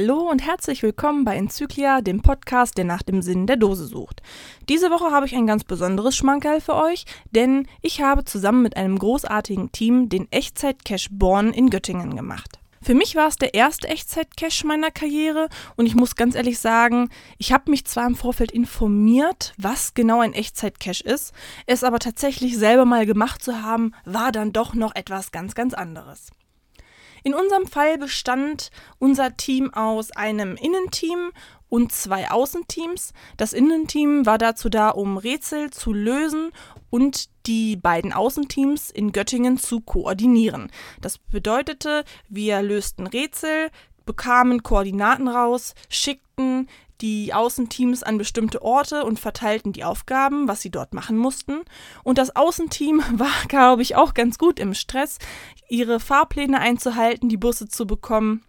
Hallo und herzlich willkommen bei Enzyklia, dem Podcast, der nach dem Sinn der Dose sucht. Diese Woche habe ich ein ganz besonderes Schmankerl für euch, denn ich habe zusammen mit einem großartigen Team den Echtzeit-Cache Born in Göttingen gemacht. Für mich war es der erste Echtzeit-Cache meiner Karriere und ich muss ganz ehrlich sagen, ich habe mich zwar im Vorfeld informiert, was genau ein Echtzeit-Cache ist, es aber tatsächlich selber mal gemacht zu haben, war dann doch noch etwas ganz, ganz anderes. In unserem Fall bestand unser Team aus einem Innenteam und zwei Außenteams. Das Innenteam war dazu da, um Rätsel zu lösen und die beiden Außenteams in Göttingen zu koordinieren. Das bedeutete, wir lösten Rätsel, bekamen Koordinaten raus, schickten die Außenteams an bestimmte Orte und verteilten die Aufgaben, was sie dort machen mussten. Und das Außenteam war, glaube ich, auch ganz gut im Stress, ihre Fahrpläne einzuhalten, die Busse zu bekommen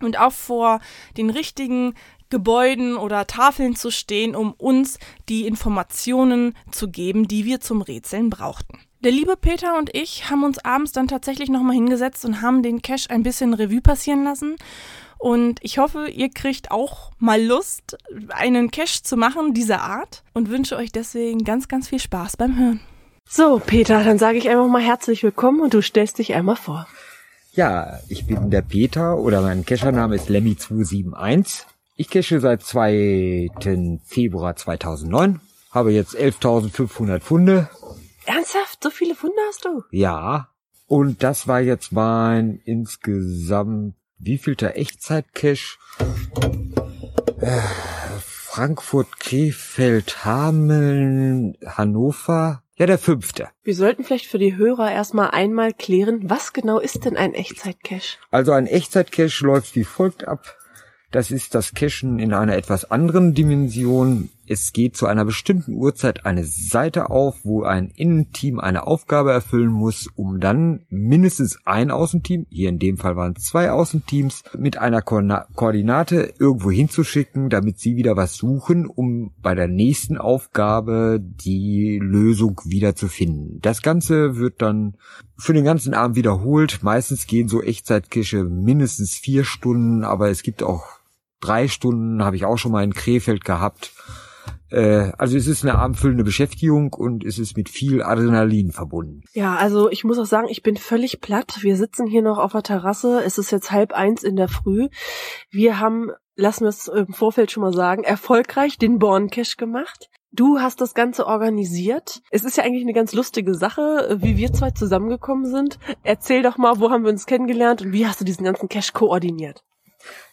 und auch vor den richtigen Gebäuden oder Tafeln zu stehen, um uns die Informationen zu geben, die wir zum Rätseln brauchten. Der liebe Peter und ich haben uns abends dann tatsächlich nochmal hingesetzt und haben den Cache ein bisschen Revue passieren lassen und ich hoffe, ihr kriegt auch mal Lust, einen Cache zu machen dieser Art und wünsche euch deswegen ganz, ganz viel Spaß beim Hören. So, Peter, dann sage ich einfach mal herzlich willkommen und du stellst dich einmal vor. Ja, ich bin der Peter oder mein Cachername ist Lemmy271. Ich cache seit 2. Februar 2009, habe jetzt 11.500 Funde. Ernsthaft? So viele Funde hast du? Ja, und das war jetzt mein insgesamt wievielter Echtzeit-Cache? Äh, Frankfurt, Krefeld, Hameln, Hannover. Ja, der fünfte. Wir sollten vielleicht für die Hörer erstmal einmal klären, was genau ist denn ein Echtzeit-Cache? Also ein Echtzeit-Cache läuft wie folgt ab. Das ist das Cachen in einer etwas anderen Dimension. Es geht zu einer bestimmten Uhrzeit eine Seite auf, wo ein Innenteam eine Aufgabe erfüllen muss, um dann mindestens ein Außenteam, hier in dem Fall waren es zwei Außenteams, mit einer Ko Koordinate irgendwo hinzuschicken, damit sie wieder was suchen, um bei der nächsten Aufgabe die Lösung wieder zu finden. Das Ganze wird dann für den ganzen Abend wiederholt. Meistens gehen so Echtzeitkische mindestens vier Stunden, aber es gibt auch drei Stunden habe ich auch schon mal in Krefeld gehabt. Äh, also es ist eine abendfüllende Beschäftigung und es ist mit viel Adrenalin verbunden. Ja, also ich muss auch sagen, ich bin völlig platt. Wir sitzen hier noch auf der Terrasse. Es ist jetzt halb eins in der Früh. Wir haben, lassen wir es im Vorfeld schon mal sagen, erfolgreich den Born Cash gemacht. Du hast das Ganze organisiert. Es ist ja eigentlich eine ganz lustige Sache, wie wir zwei zusammengekommen sind. Erzähl doch mal, wo haben wir uns kennengelernt und wie hast du diesen ganzen Cash koordiniert?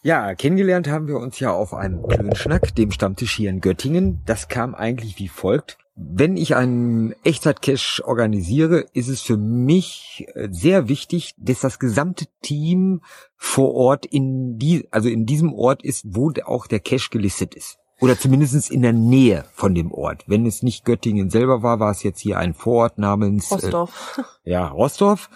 Ja, kennengelernt haben wir uns ja auf einem Klönschnack, dem Stammtisch hier in Göttingen. Das kam eigentlich wie folgt. Wenn ich einen Echtzeit-Cache organisiere, ist es für mich äh, sehr wichtig, dass das gesamte Team vor Ort in die, also in diesem Ort ist, wo auch der Cache gelistet ist. Oder zumindest in der Nähe von dem Ort. Wenn es nicht Göttingen selber war, war es jetzt hier ein Vorort namens Rostorf. Äh, ja, Rostorf.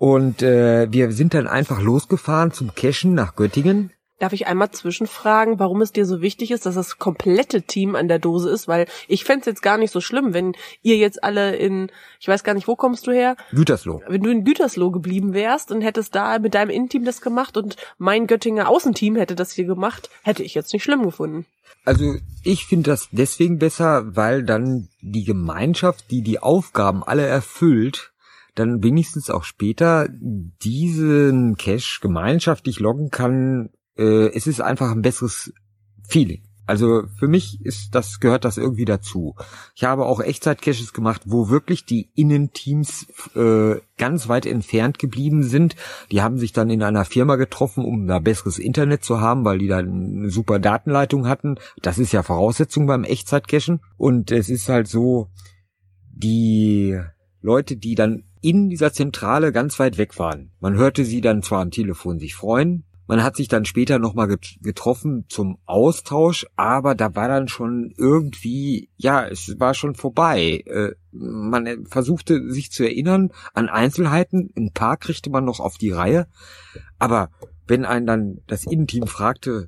Und äh, wir sind dann einfach losgefahren zum Cashen nach Göttingen. Darf ich einmal zwischenfragen, warum es dir so wichtig ist, dass das komplette Team an der Dose ist? Weil ich fände jetzt gar nicht so schlimm, wenn ihr jetzt alle in, ich weiß gar nicht, wo kommst du her? Gütersloh. Wenn du in Gütersloh geblieben wärst und hättest da mit deinem Innenteam das gemacht und mein Göttinger Außenteam hätte das hier gemacht, hätte ich jetzt nicht schlimm gefunden. Also ich finde das deswegen besser, weil dann die Gemeinschaft, die die Aufgaben alle erfüllt, dann wenigstens auch später diesen Cache gemeinschaftlich loggen kann. Äh, es ist einfach ein besseres Feeling. Also für mich ist das gehört das irgendwie dazu. Ich habe auch Echtzeit-Caches gemacht, wo wirklich die Innenteams äh, ganz weit entfernt geblieben sind. Die haben sich dann in einer Firma getroffen, um da besseres Internet zu haben, weil die da eine super Datenleitung hatten. Das ist ja Voraussetzung beim Echtzeit-Cachen. Und es ist halt so, die Leute, die dann in dieser Zentrale ganz weit weg waren. Man hörte sie dann zwar am Telefon sich freuen, man hat sich dann später nochmal getroffen zum Austausch, aber da war dann schon irgendwie, ja, es war schon vorbei. Äh, man versuchte sich zu erinnern an Einzelheiten, ein paar kriegte man noch auf die Reihe, aber wenn einen dann das Innenteam fragte,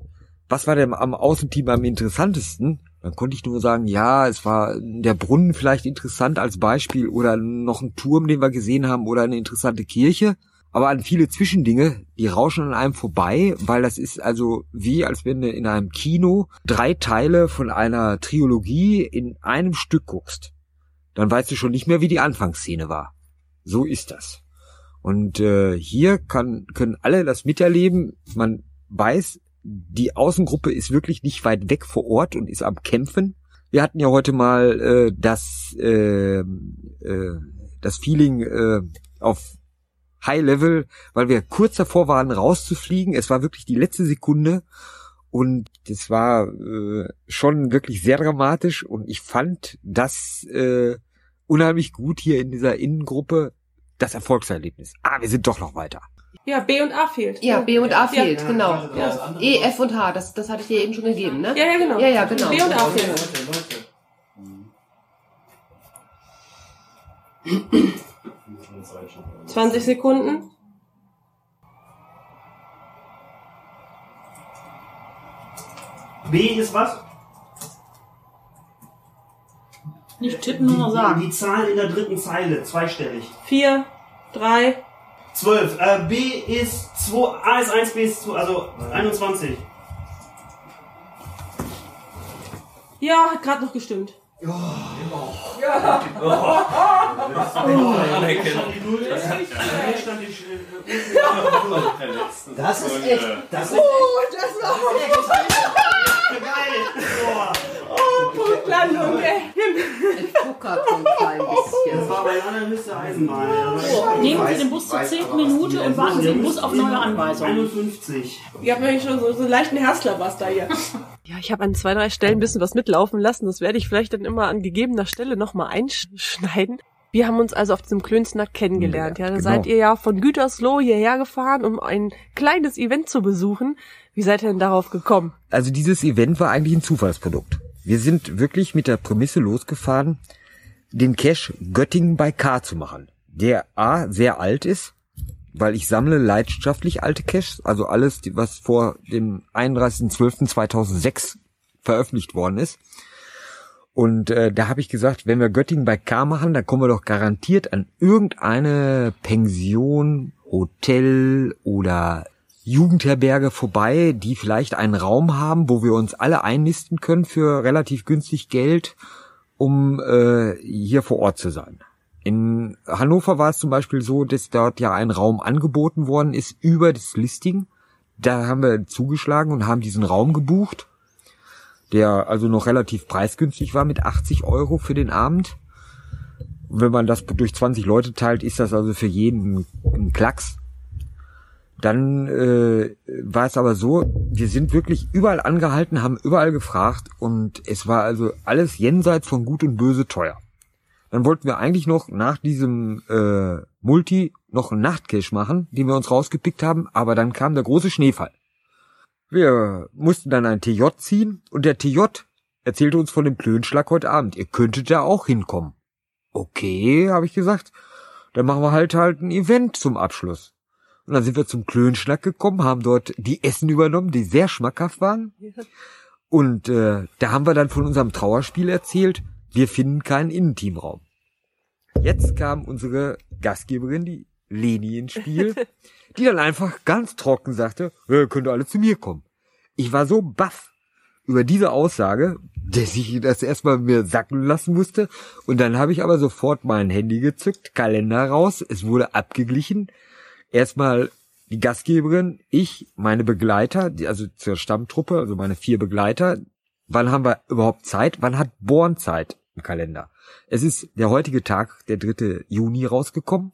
was war denn am Außenteam am interessantesten, dann konnte ich nur sagen, ja, es war der Brunnen vielleicht interessant als Beispiel oder noch ein Turm, den wir gesehen haben oder eine interessante Kirche. aber an viele Zwischendinge, die rauschen an einem vorbei, weil das ist also wie, als wenn du in einem Kino drei Teile von einer Trilogie in einem Stück guckst. Dann weißt du schon nicht mehr, wie die Anfangsszene war. So ist das. Und äh, hier kann, können alle das miterleben. Man weiß, die Außengruppe ist wirklich nicht weit weg vor Ort und ist am Kämpfen. Wir hatten ja heute mal äh, das, äh, äh, das Feeling äh, auf High Level, weil wir kurz davor waren, rauszufliegen. Es war wirklich die letzte Sekunde und das war äh, schon wirklich sehr dramatisch und ich fand das äh, unheimlich gut hier in dieser Innengruppe, das Erfolgserlebnis. Ah, wir sind doch noch weiter. Ja, B und A fehlt. Ja, B und A Ja. fehlt, genau. Ja. E, F und H, das, das hatte ich dir eben schon gegeben, ne? Ja, ja, genau. Ja, ja, genau. B und A fehlen. Leute, Leute. 20 Sekunden. B ist was? Nicht tippen, nur noch sagen. die Zahl in der dritten Zeile, zweistellig. 4, 3. 12. Äh, B ist 2, A ist 1, B ist 2, also 21. Ja, hat gerade noch gestimmt. Stand die Sch- äh, Das ist echt. Das ist Geil! Boah. Punktlandung, ey. Ich gucker ein klein bisschen. Das war bei anderen müsste Eisenbahn. ja. Nehmen Sie den Bus zur zehnten Minute und warten Sie den Bus auf neue Anweisungen. 51. Ihr habt nämlich schon so, so einen leichten Herzklabaster hier. Ja, ich habe an zwei, drei Stellen ein bisschen was mitlaufen lassen. Das werde ich vielleicht dann immer an gegebener Stelle nochmal einschneiden. Wir haben uns also auf diesem Klönsnack kennengelernt. Ja, da genau. seid ihr ja von Gütersloh hierher gefahren, um ein kleines Event zu besuchen. Wie seid ihr denn darauf gekommen? Also dieses Event war eigentlich ein Zufallsprodukt. Wir sind wirklich mit der Prämisse losgefahren, den Cache Göttingen bei K zu machen. Der A sehr alt ist, weil ich sammle leidenschaftlich alte Caches, also alles, was vor dem 31.12.2006 veröffentlicht worden ist. Und äh, da habe ich gesagt, wenn wir Göttingen bei K machen, dann kommen wir doch garantiert an irgendeine Pension, Hotel oder Jugendherberge vorbei, die vielleicht einen Raum haben, wo wir uns alle einnisten können für relativ günstig Geld, um äh, hier vor Ort zu sein. In Hannover war es zum Beispiel so, dass dort ja ein Raum angeboten worden ist über das Listing. Da haben wir zugeschlagen und haben diesen Raum gebucht, der also noch relativ preisgünstig war mit 80 Euro für den Abend. Wenn man das durch 20 Leute teilt, ist das also für jeden ein Klacks. Dann äh, war es aber so, wir sind wirklich überall angehalten, haben überall gefragt und es war also alles jenseits von Gut und Böse teuer. Dann wollten wir eigentlich noch nach diesem äh, Multi noch einen Nachtcache machen, den wir uns rausgepickt haben, aber dann kam der große Schneefall. Wir mussten dann ein TJ ziehen und der TJ erzählte uns von dem Klönschlag heute Abend. Ihr könntet da auch hinkommen. Okay, habe ich gesagt. Dann machen wir halt halt ein Event zum Abschluss. Und dann sind wir zum Klönschnack gekommen, haben dort die Essen übernommen, die sehr schmackhaft waren. Und äh, da haben wir dann von unserem Trauerspiel erzählt, wir finden keinen Innenteamraum. Jetzt kam unsere Gastgeberin, die Leni, ins Spiel, die dann einfach ganz trocken sagte, ja, könnt ihr alle zu mir kommen. Ich war so baff über diese Aussage, dass ich das erstmal mir sacken lassen musste. Und dann habe ich aber sofort mein Handy gezückt, Kalender raus, es wurde abgeglichen. Erstmal die Gastgeberin, ich, meine Begleiter, die, also zur Stammtruppe, also meine vier Begleiter. Wann haben wir überhaupt Zeit? Wann hat Born Zeit im Kalender? Es ist der heutige Tag, der 3. Juni rausgekommen.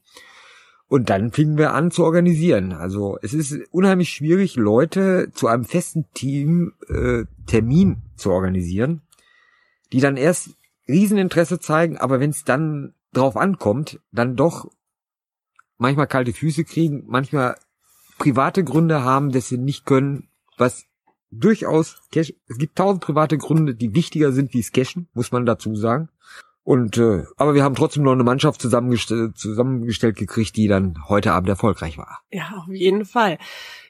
Und dann fingen wir an zu organisieren. Also es ist unheimlich schwierig, Leute zu einem festen Team äh, Termin zu organisieren, die dann erst Rieseninteresse zeigen, aber wenn es dann drauf ankommt, dann doch manchmal kalte Füße kriegen, manchmal private Gründe haben, dass sie nicht können, was durchaus Cash, es gibt tausend private Gründe, die wichtiger sind wie das Cashen, muss man dazu sagen. Und äh, aber wir haben trotzdem noch eine Mannschaft zusammengestellt, zusammengestellt gekriegt, die dann heute Abend erfolgreich war. Ja, auf jeden Fall.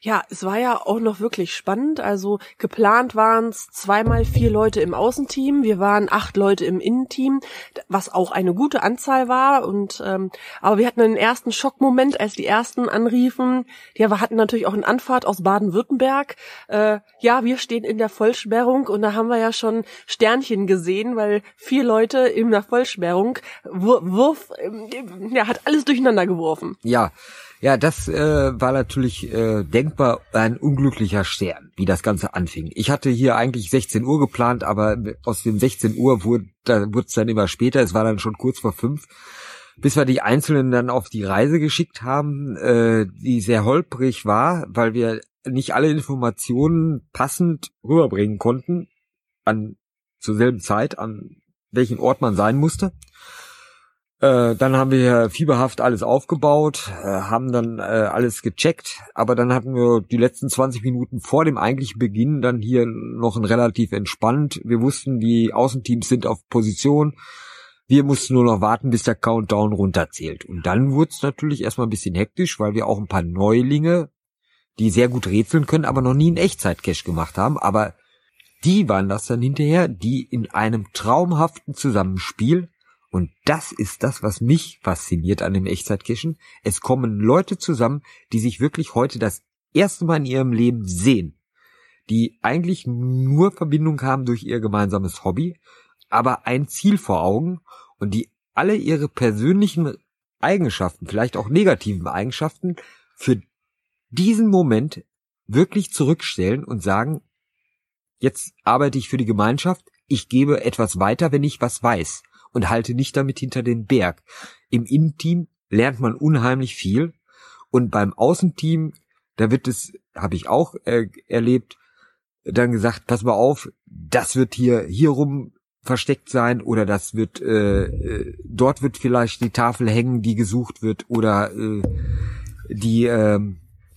Ja, es war ja auch noch wirklich spannend. Also geplant waren es zweimal vier Leute im Außenteam. Wir waren acht Leute im Innenteam, was auch eine gute Anzahl war. Und ähm, aber wir hatten einen ersten Schockmoment, als die ersten anriefen. Ja, wir hatten natürlich auch eine Anfahrt aus Baden-Württemberg. Äh, ja, wir stehen in der Vollsperrung und da haben wir ja schon Sternchen gesehen, weil vier Leute in der Vollsperrung Wurf, Wurf ähm, ja, hat alles durcheinander geworfen. Ja, ja, das äh, war natürlich äh, denkbar ein unglücklicher Stern, wie das Ganze anfing. Ich hatte hier eigentlich 16 Uhr geplant, aber aus dem 16 Uhr wurde da wurde es dann immer später. Es war dann schon kurz vor fünf, bis wir die Einzelnen dann auf die Reise geschickt haben, äh, die sehr holprig war, weil wir nicht alle Informationen passend rüberbringen konnten an zur selben Zeit, an welchen Ort man sein musste. Äh, dann haben wir fieberhaft alles aufgebaut, äh, haben dann äh, alles gecheckt, aber dann hatten wir die letzten 20 Minuten vor dem eigentlichen Beginn dann hier noch ein relativ entspannt. Wir wussten, die Außenteams sind auf Position. Wir mussten nur noch warten, bis der Countdown runterzählt. Und dann wurde es natürlich erstmal ein bisschen hektisch, weil wir auch ein paar Neulinge, die sehr gut rätseln können, aber noch nie einen Echtzeit-Cache gemacht haben. Aber die waren das dann hinterher, die in einem traumhaften Zusammenspiel und das ist das, was mich fasziniert an dem Echtzeitkirchen. Es kommen Leute zusammen, die sich wirklich heute das erste Mal in ihrem Leben sehen, die eigentlich nur Verbindung haben durch ihr gemeinsames Hobby, aber ein Ziel vor Augen und die alle ihre persönlichen Eigenschaften, vielleicht auch negativen Eigenschaften, für diesen Moment wirklich zurückstellen und sagen, jetzt arbeite ich für die Gemeinschaft, ich gebe etwas weiter, wenn ich was weiß und halte nicht damit hinter den Berg. Im Innenteam lernt man unheimlich viel und beim Außenteam, da wird es, habe ich auch äh, erlebt, dann gesagt, pass mal auf, das wird hier hier rum versteckt sein oder das wird äh, äh, dort wird vielleicht die Tafel hängen, die gesucht wird oder äh, die äh,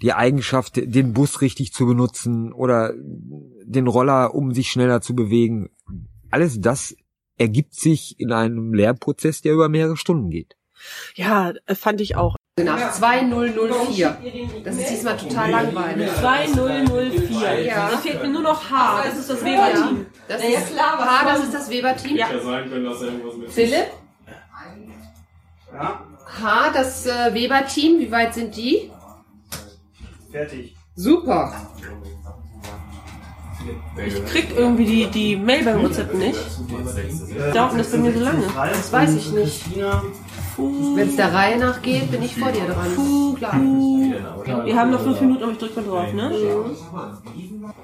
die Eigenschaft, den Bus richtig zu benutzen oder den Roller, um sich schneller zu bewegen. Alles das ergibt sich in einem Lernprozess, der über mehrere Stunden geht. Ja, äh, fand ich auch. Nach 2004. Das ist diesmal total langweilig. 2004. Ja. Da fehlt mir nur noch H. Das ist das Weber-Team. Das ist H, das ist das Weber-Team. Ja. sein können, dass irgendwas mit Philipp, Ja, H, das äh, Weber-Team. Wie weit sind die? Fertig. Super. Ich krieg irgendwie die, die Mail beim WhatsApp nicht. Dauert das bei mir so lange? Das weiß ich nicht. Wenn es der Reihe nach geht, bin ich vor dir dran. Klar. Wir haben noch fünf Minuten, aber ich drück mal drauf, ne?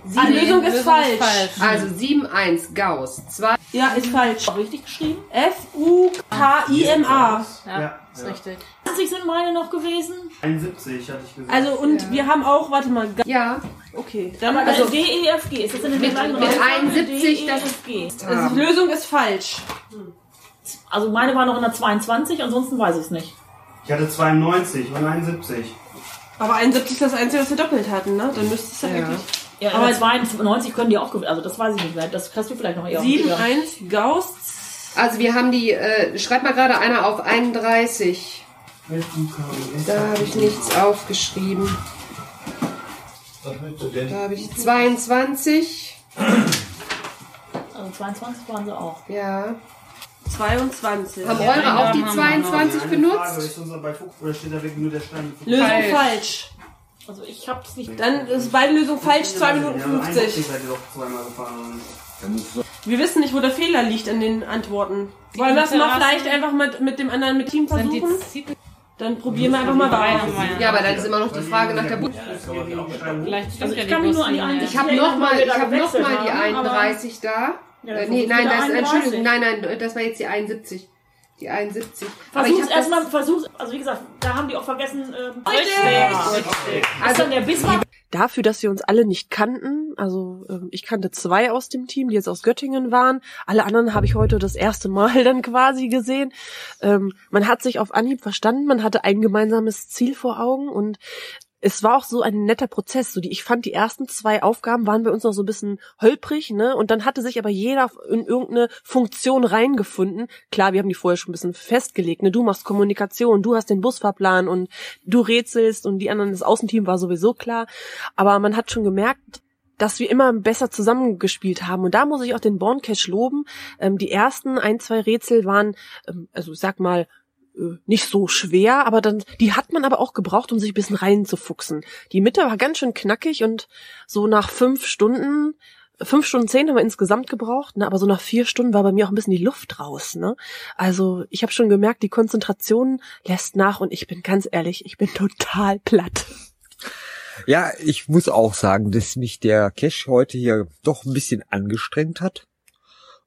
Die Lösung ist falsch. Also 7-1 Gauss. 2 Ja, ist falsch. Richtig geschrieben? F-U-K-I-M-A. ja, Ist richtig. 20 sind meine noch gewesen. 71 hatte ich gesagt. Also, und wir haben auch, warte mal, Ja, okay. Dann, Also also, D, E, F, G. Ist das in der Mit- mit Reihenfolge? 71, D, E, das F, G. also die Lösung ist falsch. Also meine war noch in der 22, ansonsten weiß ich es nicht. ich hatte 92 und 71. Aber 71 ist das Einzige, was wir doppelt hatten, ne? Dann müsste es ja, Ja. eigentlich... Ja, Aber- aber 92 können die auch gewinnen. Also das weiß ich nicht mehr. Das kannst du vielleicht noch eher. 7, ja. 1, Gauss. Also wir haben die, äh, schreibt mal gerade einer auf 31. Da habe ich nichts aufgeschrieben. Da habe ich 22. Also 22 waren sie auch. Ja. 22. Haben eure auch die 22 Frage, benutzt? ist unser bei Fuchs oder steht da wirklich nur der Stein? Lösung Falsch. falsch. Also ich hab's nicht. Dann ist beide Lösungen falsch, 2 Minuten Ja, 71 50. seid ihr doch zweimal gefahren. Wir wissen nicht, wo der Fehler liegt an den Antworten. Wollen wir es mal Terrassen- vielleicht einfach mit, mit dem anderen mit Team die versuchen? Dann probieren wir einfach mal weiter. Ja, aber dann ist immer noch die Frage nach der stimmt Also ja ich die kann mich nur an die Buslinie. Ich habe Ja, noch mal, weil wir ich da habe noch mal die haben, aber- 31 da. Ja, Äh, nee, nein, das, 31. Entschuldigung, nein, nein, das war jetzt die 71. Die 71. Aber ich Versuch's erstmal, versuch's, also wie gesagt, da haben die auch vergessen, ähm, Richtig! also dann der Bismarck. Dafür, dass wir uns alle nicht kannten, also ähm, ich kannte zwei aus dem Team, die jetzt aus Göttingen waren. Alle anderen habe ich heute das erste Mal dann quasi gesehen. Ähm, man hat sich auf Anhieb verstanden, man hatte ein gemeinsames Ziel vor Augen und es war auch so ein netter Prozess. So die, ich fand die ersten zwei Aufgaben waren bei uns noch so ein bisschen holprig, ne? Und dann hatte sich aber jeder in irgendeine Funktion reingefunden. Klar, wir haben die vorher schon ein bisschen festgelegt, ne? Du machst Kommunikation, du hast den Busfahrplan und du rätselst und die anderen, das Außenteam war sowieso klar. Aber man hat schon gemerkt, dass wir immer besser zusammengespielt haben. Und da muss ich auch den Born Cash loben. Ähm, die ersten ein, zwei Rätsel waren, ähm, also ich sag mal, nicht so schwer, aber dann, die hat man aber auch gebraucht, um sich ein bisschen reinzufuchsen. Die Mitte war ganz schön knackig und so nach fünf Stunden, fünf Stunden zehn haben wir insgesamt gebraucht, ne, aber so nach vier Stunden war bei mir auch ein bisschen die Luft raus, ne. Also ich habe schon gemerkt, die Konzentration lässt nach und ich bin ganz ehrlich, ich bin total platt. Ja, ich muss auch sagen, dass mich der Cash heute hier doch ein bisschen angestrengt hat.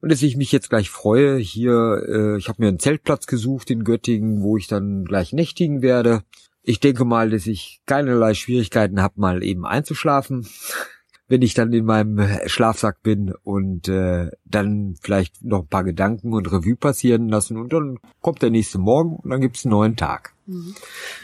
Und dass ich mich jetzt gleich freue, hier, äh, ich habe mir einen Zeltplatz gesucht in Göttingen, wo ich dann gleich nächtigen werde. Ich denke mal, dass ich keinerlei Schwierigkeiten habe, mal eben einzuschlafen, wenn ich dann in meinem Schlafsack bin und äh, dann vielleicht noch ein paar Gedanken und Revue passieren lassen und dann kommt der nächste Morgen und dann gibt's einen neuen Tag.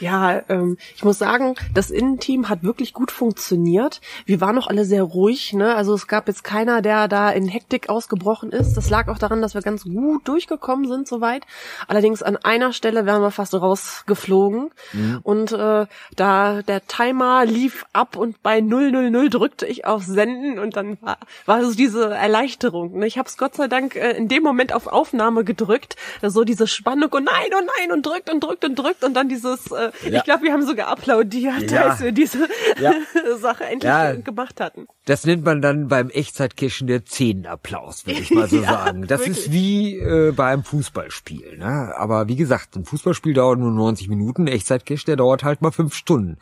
Ja, ähm, ich muss sagen, das Innenteam hat wirklich gut funktioniert. Wir waren noch alle sehr ruhig, ne? Also es gab jetzt keiner, der da in Hektik ausgebrochen ist. Das lag auch daran, dass wir ganz gut durchgekommen sind soweit. Allerdings an einer Stelle wären wir fast rausgeflogen. Mhm. Und äh, da der Timer lief ab und bei 000 drückte ich auf Senden und dann war, war so diese Erleichterung. Ne? Ich habe es Gott sei Dank äh, in dem Moment auf Aufnahme gedrückt. So diese Spannung und nein und nein und drückt und drückt und drückt und dann dieses, äh, ja. ich glaube, wir haben sogar applaudiert, ja. als wir diese ja. Sache endlich ja. gemacht hatten. Das nennt man dann beim Echtzeitcachen der Zehnapplaus, würde ich mal so sagen. Das wirklich. ist wie äh, bei einem Fußballspiel. Ne? Aber wie gesagt, ein Fußballspiel dauert nur 90 Minuten, ein Echtzeitcache, der dauert halt mal fünf Stunden.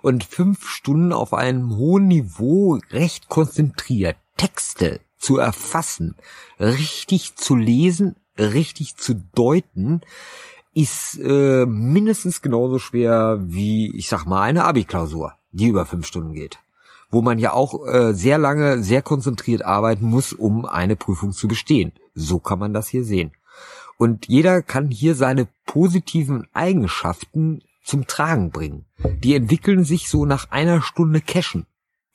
Und fünf Stunden auf einem hohen Niveau, recht konzentriert, Texte zu erfassen, richtig zu lesen, richtig zu deuten, ist äh, mindestens genauso schwer wie, ich sag mal, eine Abi-Klausur, die über fünf Stunden geht. Wo man ja auch äh, sehr lange, sehr konzentriert arbeiten muss, um eine Prüfung zu bestehen. So kann man das hier sehen. Und jeder kann hier seine positiven Eigenschaften zum Tragen bringen. Die entwickeln sich so nach einer Stunde Cashen.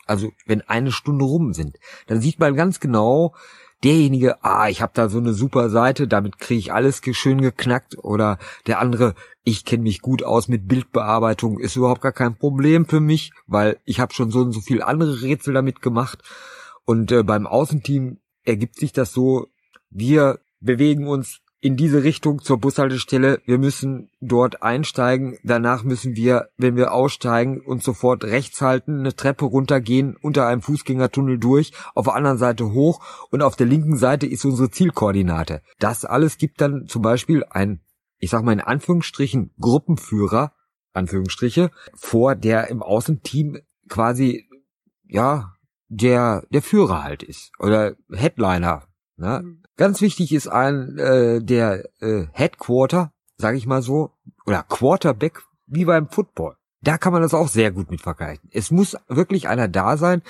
Also wenn eine Stunde rum sind, dann sieht man ganz genau, derjenige, ah, ich habe da so eine super Seite, damit kriege ich alles schön geknackt. Oder der andere, ich kenne mich gut aus mit Bildbearbeitung, ist überhaupt gar kein Problem für mich, weil ich habe schon so und so viel andere Rätsel damit gemacht. Und äh, beim Außenteam ergibt sich das so, wir bewegen uns in diese Richtung zur Bushaltestelle. Wir müssen dort einsteigen. Danach müssen wir, wenn wir aussteigen, uns sofort rechts halten, eine Treppe runtergehen, unter einem Fußgängertunnel durch, auf der anderen Seite hoch und auf der linken Seite ist unsere Zielkoordinate. Das alles gibt dann zum Beispiel ein, ich sag mal in Anführungsstrichen, Gruppenführer, Anführungsstriche, vor, der im Außenteam quasi, ja, der, der Führer halt ist. Oder Headliner. Ne? Mhm. Ganz wichtig ist ein äh, der äh, Headquarter, sage ich mal so, oder Quarterback wie beim Football. Da kann man das auch sehr gut mit vergleichen. Es muss wirklich einer da sein,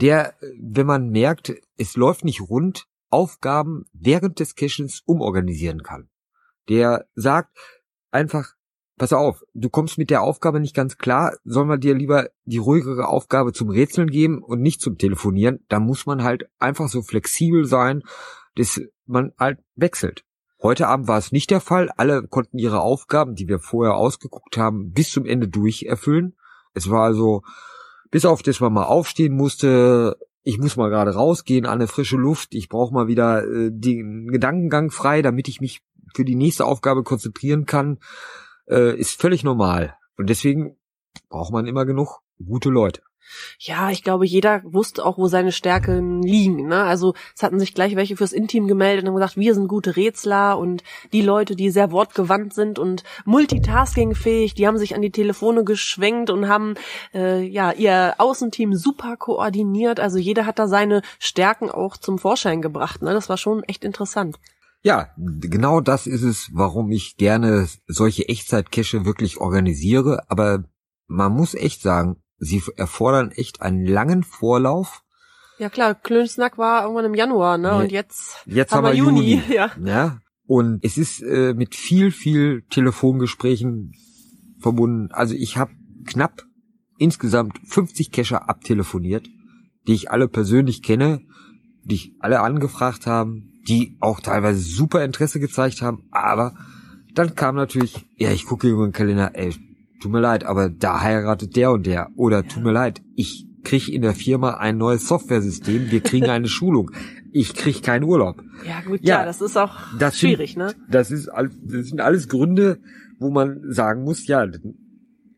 der, wenn man merkt, es läuft nicht rund, Aufgaben während des Cachens umorganisieren kann. Der sagt einfach, pass auf, du kommst mit der Aufgabe nicht ganz klar, soll man dir lieber die ruhigere Aufgabe zum Rätseln geben und nicht zum Telefonieren. Da muss man halt einfach so flexibel sein dass man halt wechselt. Heute Abend war es nicht der Fall. Alle konnten ihre Aufgaben, die wir vorher ausgeguckt haben, bis zum Ende durch erfüllen. Es war also, bis auf das man mal aufstehen musste, ich muss mal gerade rausgehen an eine frische Luft, ich brauche mal wieder äh, den Gedankengang frei, damit ich mich für die nächste Aufgabe konzentrieren kann, äh, ist völlig normal. Und deswegen braucht man immer genug gute Leute. Ja, ich glaube, jeder wusste auch, wo seine Stärken liegen. Ne? Also es hatten sich gleich welche fürs Intim gemeldet und haben gesagt, wir sind gute Rätsler und die Leute, die sehr wortgewandt sind und multitaskingfähig, die haben sich an die Telefone geschwenkt und haben äh, ja ihr Außenteam super koordiniert. Also jeder hat da seine Stärken auch zum Vorschein gebracht. Ne? Das war schon echt interessant. Ja, genau das ist es, warum ich gerne solche Echtzeit-Cache wirklich organisiere. Aber man muss echt sagen, sie erfordern echt einen langen Vorlauf. Ja klar, Klönsnack war irgendwann im Januar, ne? Und jetzt, jetzt haben, wir Juni. Juni. Ja. ja. Und es ist äh, mit viel, viel Telefongesprächen verbunden. Also ich habe knapp insgesamt 50 Cacher abtelefoniert, die ich alle persönlich kenne, die ich alle angefragt haben, die auch teilweise super Interesse gezeigt haben, aber dann kam natürlich, ja, ich gucke über den Kalender, ey, tut mir leid, aber da heiratet der und der. Oder tut mir leid, ich krieg in der Firma ein neues Softwaresystem, wir kriegen eine Schulung. Ich krieg keinen Urlaub. Ja, gut, Ja, ja, das ist auch das schwierig, sind, ne? Das ist, das sind alles Gründe, wo man sagen muss, ja,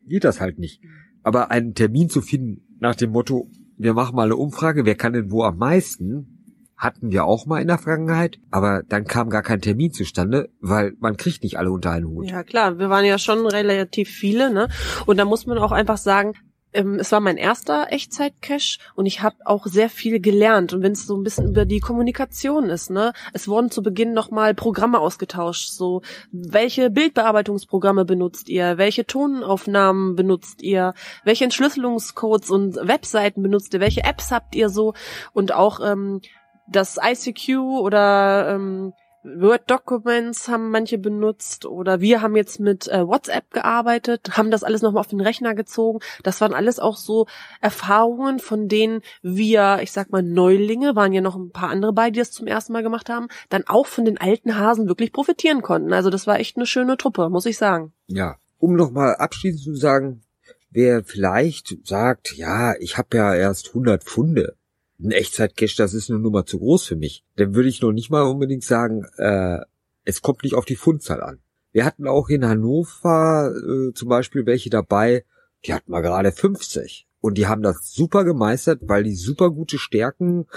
geht das halt nicht. Aber einen Termin zu finden nach dem Motto, wir machen mal eine Umfrage, wer kann denn wo am meisten, hatten wir auch mal in der Vergangenheit, aber dann kam gar kein Termin zustande, weil man kriegt nicht alle unter einen Hut. Ja, klar, wir waren ja schon relativ viele, ne? Und da muss man auch einfach sagen, ähm, es war mein erster Echtzeit-Cache und ich habe auch sehr viel gelernt. Und wenn es so ein bisschen über die Kommunikation ist, ne? Es wurden zu Beginn nochmal Programme ausgetauscht. So, welche Bildbearbeitungsprogramme benutzt ihr? Welche Tonaufnahmen benutzt ihr? Welche Entschlüsselungscodes und Webseiten benutzt ihr? Welche Apps habt ihr so? Und auch ähm, das ICQ oder ähm, Word Documents haben manche benutzt oder wir haben jetzt mit äh, WhatsApp gearbeitet, haben das alles nochmal auf den Rechner gezogen. Das waren alles auch so Erfahrungen, von denen wir, ich sag mal Neulinge, waren ja noch ein paar andere bei, die das zum ersten Mal gemacht haben, dann auch von den alten Hasen wirklich profitieren konnten. Also das war echt eine schöne Truppe, muss ich sagen. Ja, um nochmal abschließend zu sagen, wer vielleicht sagt, ja, ich habe ja erst 100 Pfunde, ein Echtzeit-Cache, das ist eine Nummer zu groß für mich, dann würde ich noch nicht mal unbedingt sagen, äh, es kommt nicht auf die Fundzahl an. Wir hatten auch in Hannover äh, zum Beispiel welche dabei, die hatten mal gerade 50. Und die haben das super gemeistert, weil die super gute Stärken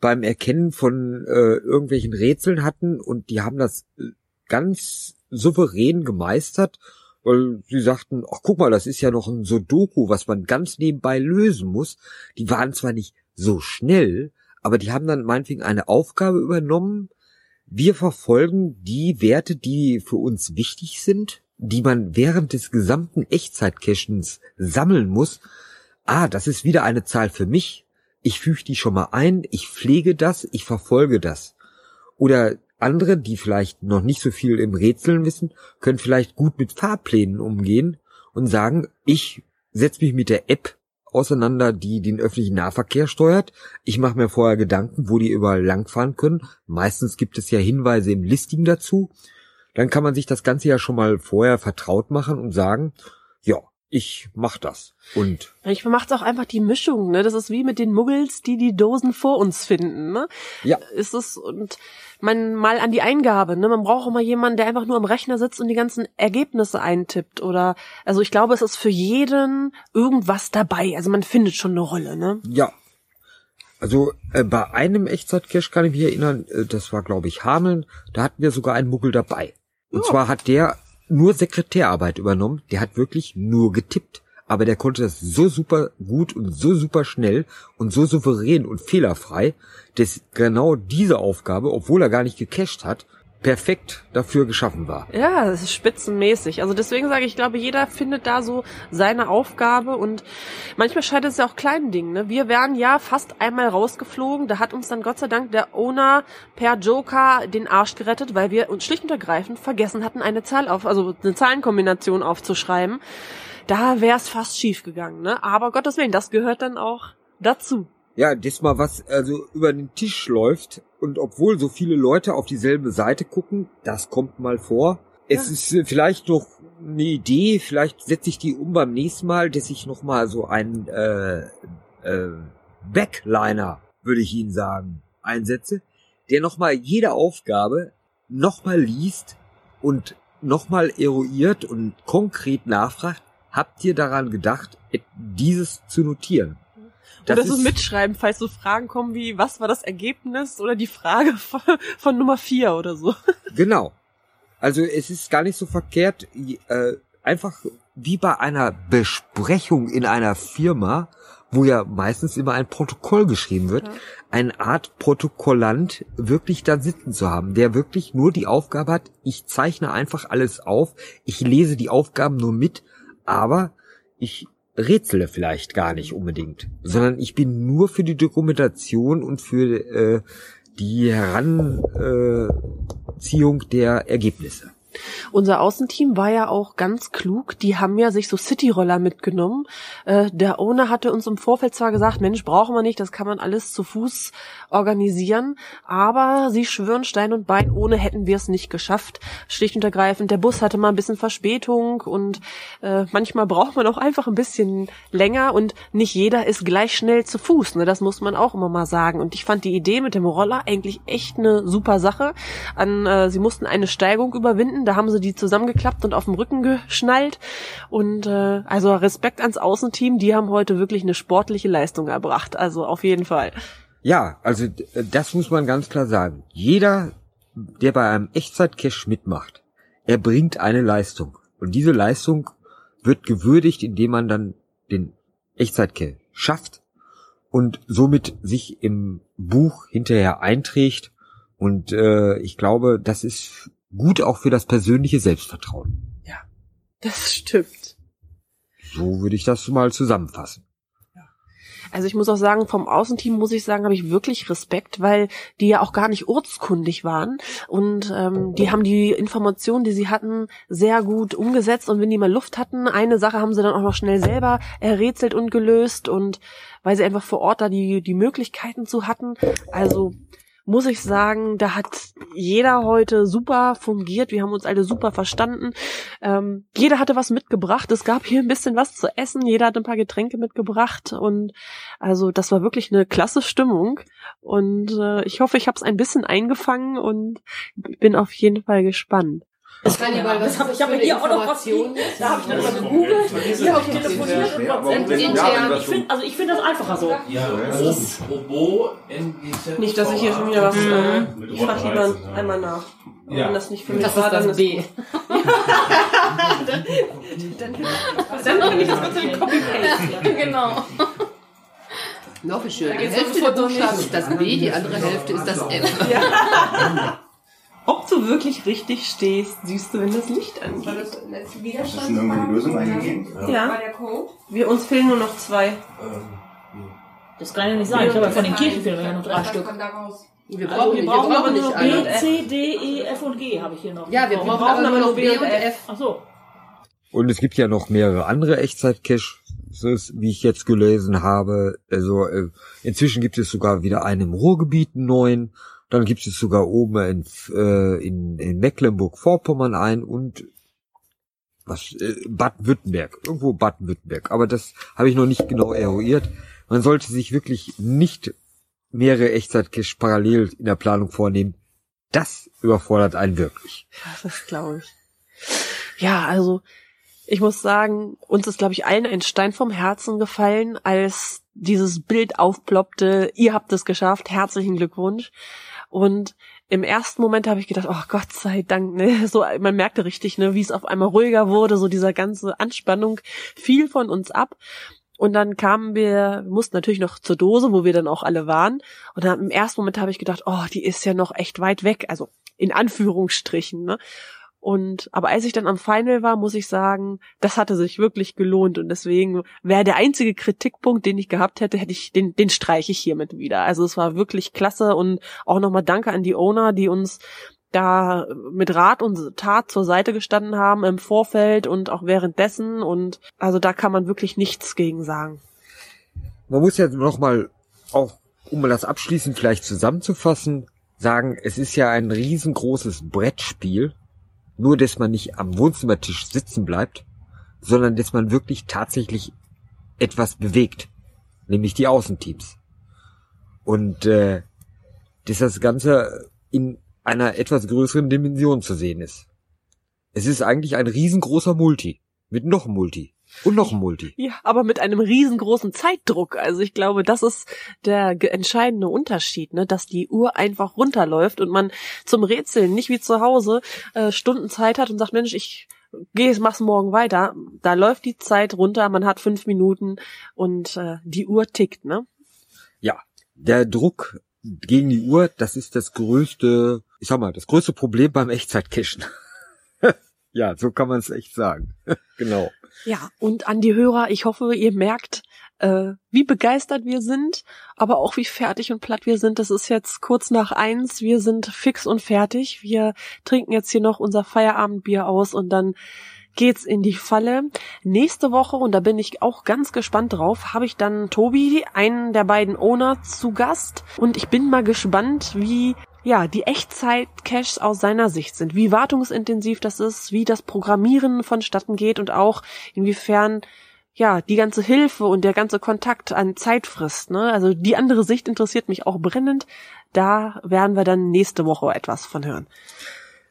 beim Erkennen von äh, irgendwelchen Rätseln hatten und die haben das äh, ganz souverän gemeistert, weil sie sagten, ach guck mal, das ist ja noch ein Sudoku, was man ganz nebenbei lösen muss. Die waren zwar nicht so schnell, aber die haben dann meinetwegen eine Aufgabe übernommen. Wir verfolgen die Werte, die für uns wichtig sind, die man während des gesamten Echtzeit-Cachens sammeln muss. Ah, das ist wieder eine Zahl für mich. Ich füge die schon mal ein, ich pflege das, ich verfolge das. Oder andere, die vielleicht noch nicht so viel im Rätseln wissen, können vielleicht gut mit Fahrplänen umgehen und sagen, ich setze mich mit der App auseinander, die den öffentlichen Nahverkehr steuert. Ich mache mir vorher Gedanken, wo die überall langfahren können. Meistens gibt es ja Hinweise im Listing dazu. Dann kann man sich das Ganze ja schon mal vorher vertraut machen und sagen, ja, ich mach das. Und macht es auch einfach die Mischung, ne? Das ist wie mit den Muggels, die die Dosen vor uns finden, ne? ja, ist es und man mal an die Eingabe, ne? Man braucht auch mal jemanden, der einfach nur am Rechner sitzt und die ganzen Ergebnisse eintippt oder also ich glaube, es ist für jeden irgendwas dabei. Also man findet schon eine Rolle, ne? Ja. Also äh, bei einem Echtzeit-Cache kann ich mich erinnern, äh, das war glaube ich Hameln, da hatten wir sogar einen Muggel dabei. Und zwar hat der nur Sekretärarbeit übernommen, der hat wirklich nur getippt. Aber der konnte das so super gut und so super schnell und so souverän und fehlerfrei, dass genau diese Aufgabe, obwohl er gar nicht gecached hat, perfekt dafür geschaffen war. Ja, das ist spitzenmäßig. Also deswegen sage ich, ich glaube, jeder findet da so seine Aufgabe und manchmal scheitert es ja auch kleinen Dingen. Ne? Wir wären ja fast einmal rausgeflogen. Da hat uns dann Gott sei Dank der Owner per Joker den Arsch gerettet, weil wir uns schlicht und ergreifend vergessen hatten, eine Zahl auf, also eine Zahlenkombination aufzuschreiben. Da wäre es fast schief gegangen. Ne? Aber Gottes Willen, das gehört dann auch dazu. Ja, das mal was also über den Tisch läuft und obwohl so viele Leute auf dieselbe Seite gucken, das kommt mal vor. Es ist äh, vielleicht noch eine Idee, vielleicht setze ich die um beim nächsten Mal, dass ich noch mal so einen äh, äh, Backliner, würde ich Ihnen sagen, einsetze, der noch mal jede Aufgabe noch mal liest und noch mal eruiert und konkret nachfragt, habt ihr daran gedacht, dieses zu notieren? Oder so mitschreiben, falls so Fragen kommen wie, was war das Ergebnis oder die Frage von, von Nummer vier oder so. Genau. Also es ist gar nicht so verkehrt, äh, einfach wie bei einer Besprechung in einer Firma, wo ja meistens immer ein Protokoll geschrieben wird, Ja. eine Art Protokollant wirklich da sitzen zu haben, der wirklich nur die Aufgabe hat, ich zeichne einfach alles auf, ich lese die Aufgaben nur mit, aber ich rätsele vielleicht gar nicht unbedingt, sondern ich bin nur für die Dokumentation und für äh, die Heranziehung der Ergebnisse. Unser Außenteam war ja auch ganz klug. Die haben ja sich so Cityroller mitgenommen. Äh, der Owner hatte uns im Vorfeld zwar gesagt, Mensch, brauchen wir nicht, das kann man alles zu Fuß organisieren. Aber sie schwören Stein und Bein, ohne hätten wir es nicht geschafft. Schlicht und ergreifend, der Bus hatte mal ein bisschen Verspätung und äh, manchmal braucht man auch einfach ein bisschen länger und nicht jeder ist gleich schnell zu Fuß. Ne? Das muss man auch immer mal sagen. Und ich fand die Idee mit dem Roller eigentlich echt eine super Sache. An, äh, sie mussten eine Steigung überwinden, da haben sie die zusammengeklappt und auf dem Rücken geschnallt. Und äh, also Respekt ans Außenteam, die haben heute wirklich eine sportliche Leistung erbracht. Also auf jeden Fall. Ja, also das muss man ganz klar sagen. Jeder, der bei einem Echtzeit-Cache mitmacht, er bringt eine Leistung. Und diese Leistung wird gewürdigt, indem man dann den Echtzeit-Cache schafft und somit sich im Buch hinterher einträgt. Und äh, ich glaube, das ist gut auch für das persönliche Selbstvertrauen. Ja, das stimmt. So würde ich das mal zusammenfassen. Also ich muss auch sagen, vom Außenteam muss ich sagen, habe ich wirklich Respekt, weil die ja auch gar nicht ortskundig waren und ähm, die haben die Informationen, die sie hatten, sehr gut umgesetzt und wenn die mal Luft hatten, eine Sache haben sie dann auch noch schnell selber errätselt und gelöst und weil sie einfach vor Ort da die die Möglichkeiten zu hatten. Also muss ich sagen, da hat jeder heute super fungiert. Wir haben uns alle super verstanden. Ähm, jeder hatte was mitgebracht. Es gab hier ein bisschen was zu essen. Jeder hat ein paar Getränke mitgebracht. Und also das war wirklich eine klasse Stimmung. Und äh, ich hoffe, ich habe es ein bisschen eingefangen und bin auf jeden Fall gespannt. Das kann ja, was hab, ich habe hier auch noch was. Da habe ich dann mal gegoogelt, hier habe ich telefoniert und WhatsApp intern. Ich find, also ich finde das einfacher so. Ja, Robo, Nicht, dass ich hier schon wieder was. Äh, ich frage lieber einmal nach. Ja. Wenn das nicht für mich Das war, ist dann das B. dann, dann bringe ich das mal zu dem Copy-Paste. genau. Noch wie schön. Die Hälfte der Buchstaben ist das B, die andere Hälfte ist das F. Ob du wirklich richtig stehst, siehst du, wenn das Licht angeht. Hast du schon irgendwelche Lösung eingegeben? Ja. Wir uns fehlen nur noch zwei. Das kann ja nicht sein. Ich habe ja von den Kirchenfilmen ja noch drei Stück. Wir Also brauchen, wir nicht, brauchen aber nur noch. B, C, D, E, F und G habe ich hier noch. Ja, wir brauchen, aber nur noch B und F. Ach so. Und es gibt ja noch mehrere andere Echtzeit-Caches, wie ich jetzt gelesen habe. Also äh, inzwischen gibt es sogar wieder einen im Ruhrgebiet einen neuen. Dann gibt es sogar oben in, äh, in, in Mecklenburg-Vorpommern einen und was äh, Baden-Württemberg, irgendwo Baden-Württemberg. Aber das habe ich noch nicht genau eruiert. Man sollte sich wirklich nicht mehrere Echtzeit-Caches parallel in der Planung vornehmen. Das überfordert einen wirklich. Ja, das glaube ich. Ja, also ich muss sagen, uns ist, glaube ich, allen ein Stein vom Herzen gefallen, als dieses Bild aufploppte. Ihr habt es geschafft. Herzlichen Glückwunsch. Und im ersten Moment habe ich gedacht, oh Gott sei Dank, ne, so man merkte richtig, ne, wie es auf einmal ruhiger wurde, so dieser ganze Anspannung fiel von uns ab. Und dann kamen wir, mussten natürlich noch zur Dose, wo wir dann auch alle waren. Und dann im ersten Moment habe ich gedacht, oh, die ist ja noch echt weit weg, also in Anführungsstrichen, ne? Und aber als ich dann am Final war, muss ich sagen, das hatte sich wirklich gelohnt und deswegen wäre der einzige Kritikpunkt, den ich gehabt hätte, hätte ich den den streiche ich hiermit wieder. Also es war wirklich klasse und auch nochmal Danke an die Owner, die uns da mit Rat und Tat zur Seite gestanden haben im Vorfeld und auch währenddessen und also da kann man wirklich nichts gegen sagen. Man muss ja noch mal auch, um das abschließend vielleicht zusammenzufassen, sagen, es ist ja ein riesengroßes Brettspiel, nur dass man nicht am Wohnzimmertisch sitzen bleibt, sondern dass man wirklich tatsächlich etwas bewegt, nämlich die Außenteams. Und äh, dass das Ganze in einer etwas größeren Dimension zu sehen ist. Es ist eigentlich ein riesengroßer Multi, mit noch Multi und noch einem Multi. Ja, aber mit einem riesengroßen Zeitdruck. Also ich glaube, das ist der entscheidende Unterschied, ne? dass die Uhr einfach runterläuft und man zum Rätseln nicht wie zu Hause äh, Stunden Zeit hat und sagt, Mensch, ich gehe, mach's morgen weiter. Da läuft die Zeit runter, man hat fünf Minuten und äh, die Uhr tickt, ne? Ja, der Druck gegen die Uhr, das ist das größte, ich sag mal, das größte Problem beim Echtzeitcachen. ja, so kann man es echt sagen. genau. Ja, und an die Hörer, ich hoffe, ihr merkt, äh, wie begeistert wir sind, aber auch wie fertig und platt wir sind. Das ist jetzt kurz nach eins. Wir sind fix und fertig. Wir trinken jetzt hier noch unser Feierabendbier aus und dann geht's in die Falle. Nächste Woche, und da bin ich auch ganz gespannt drauf, habe ich dann Tobi, einen der beiden Owner, zu Gast. Und ich bin mal gespannt, wie ja, die Echtzeit-Caches aus seiner Sicht sind, wie wartungsintensiv das ist, wie das Programmieren vonstatten geht und auch inwiefern ja, die ganze Hilfe und der ganze Kontakt an Zeit frisst, ne? Also die andere Sicht interessiert mich auch brennend. Da werden wir dann nächste Woche etwas von hören.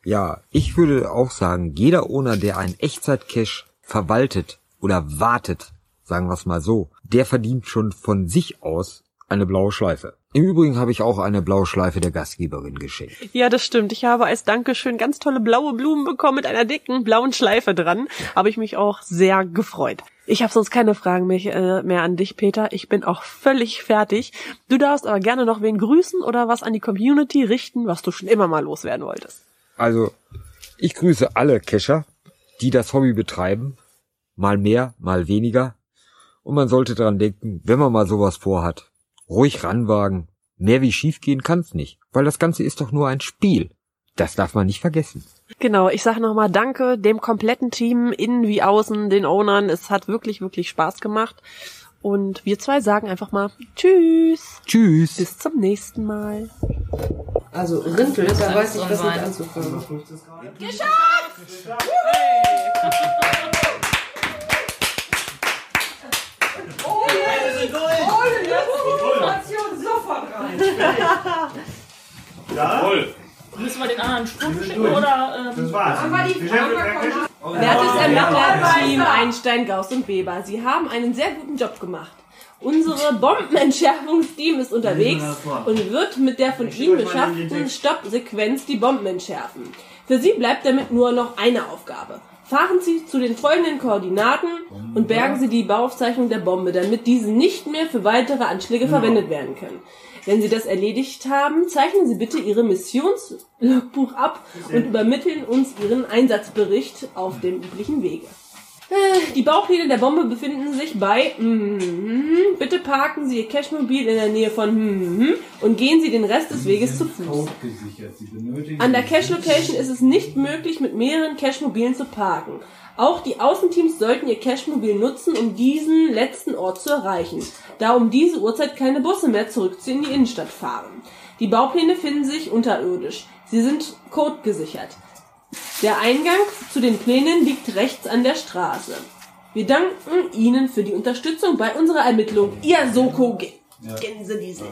Ja, ich würde auch sagen, jeder Owner, der einen Echtzeit-Cache verwaltet oder wartet, sagen wir es mal so, der verdient schon von sich aus eine blaue Schleife. Im Übrigen habe ich auch eine blaue Schleife der Gastgeberin geschenkt. Ja, das stimmt. Ich habe als Dankeschön ganz tolle blaue Blumen bekommen mit einer dicken blauen Schleife dran. Habe ich mich auch sehr gefreut. Ich habe sonst keine Fragen mehr, äh, mehr an dich, Peter. Ich bin auch völlig fertig. Du darfst aber gerne noch wen grüßen oder was an die Community richten, was du schon immer mal loswerden wolltest. Also, ich grüße alle Kescher, die das Hobby betreiben. Mal mehr, mal weniger. Und man sollte dran denken, wenn man mal sowas vorhat, ruhig ranwagen. Mehr wie schief gehen kann's nicht, weil das Ganze ist doch nur ein Spiel. Das darf man nicht vergessen. Genau, ich sage nochmal Danke dem kompletten Team, innen wie außen, den Ownern. Es hat wirklich, wirklich Spaß gemacht. Und wir zwei sagen einfach mal Tschüss. Tschüss. Bis zum nächsten Mal. Also Rintel, da weiß ich was mit anzufangen. Geschafft! Jawohl. Müssen wir den anderen Sprung schicken oder? Ähm, Das war's. Wertes Ermittlerteam Einstein, Gauss und Weber, Sie haben einen sehr guten Job gemacht. Unsere Bombenentschärfungsteam ist unterwegs und wird mit der von Ihnen beschafften Stoppsequenz die Bomben entschärfen. Für Sie bleibt damit nur noch eine Aufgabe. Fahren Sie zu den folgenden Koordinaten und bergen Sie die Bauaufzeichnung der Bombe, damit diese nicht mehr für weitere Anschläge verwendet werden können. Wenn Sie das erledigt haben, zeichnen Sie bitte Ihre Missionslogbuch ab und übermitteln uns Ihren Einsatzbericht auf dem üblichen Wege. Äh, Die Baupläne der Bombe befinden sich bei mhm. Bitte parken Sie Ihr Cashmobil in der Nähe von mhm. und gehen Sie den Rest des Weges zu Fuß. An der Cache Location ist es nicht möglich, mit mehreren Cashmobilen zu parken. Auch die Außenteams sollten ihr Cashmobil nutzen, um diesen letzten Ort zu erreichen, da um diese Uhrzeit keine Busse mehr zurück in die Innenstadt fahren. Die Baupläne finden sich unterirdisch. Sie sind codegesichert. Der Eingang zu den Plänen liegt rechts an der Straße. Wir danken Ihnen für die Unterstützung bei unserer Ermittlung. Ihr Soko Gänsediesel.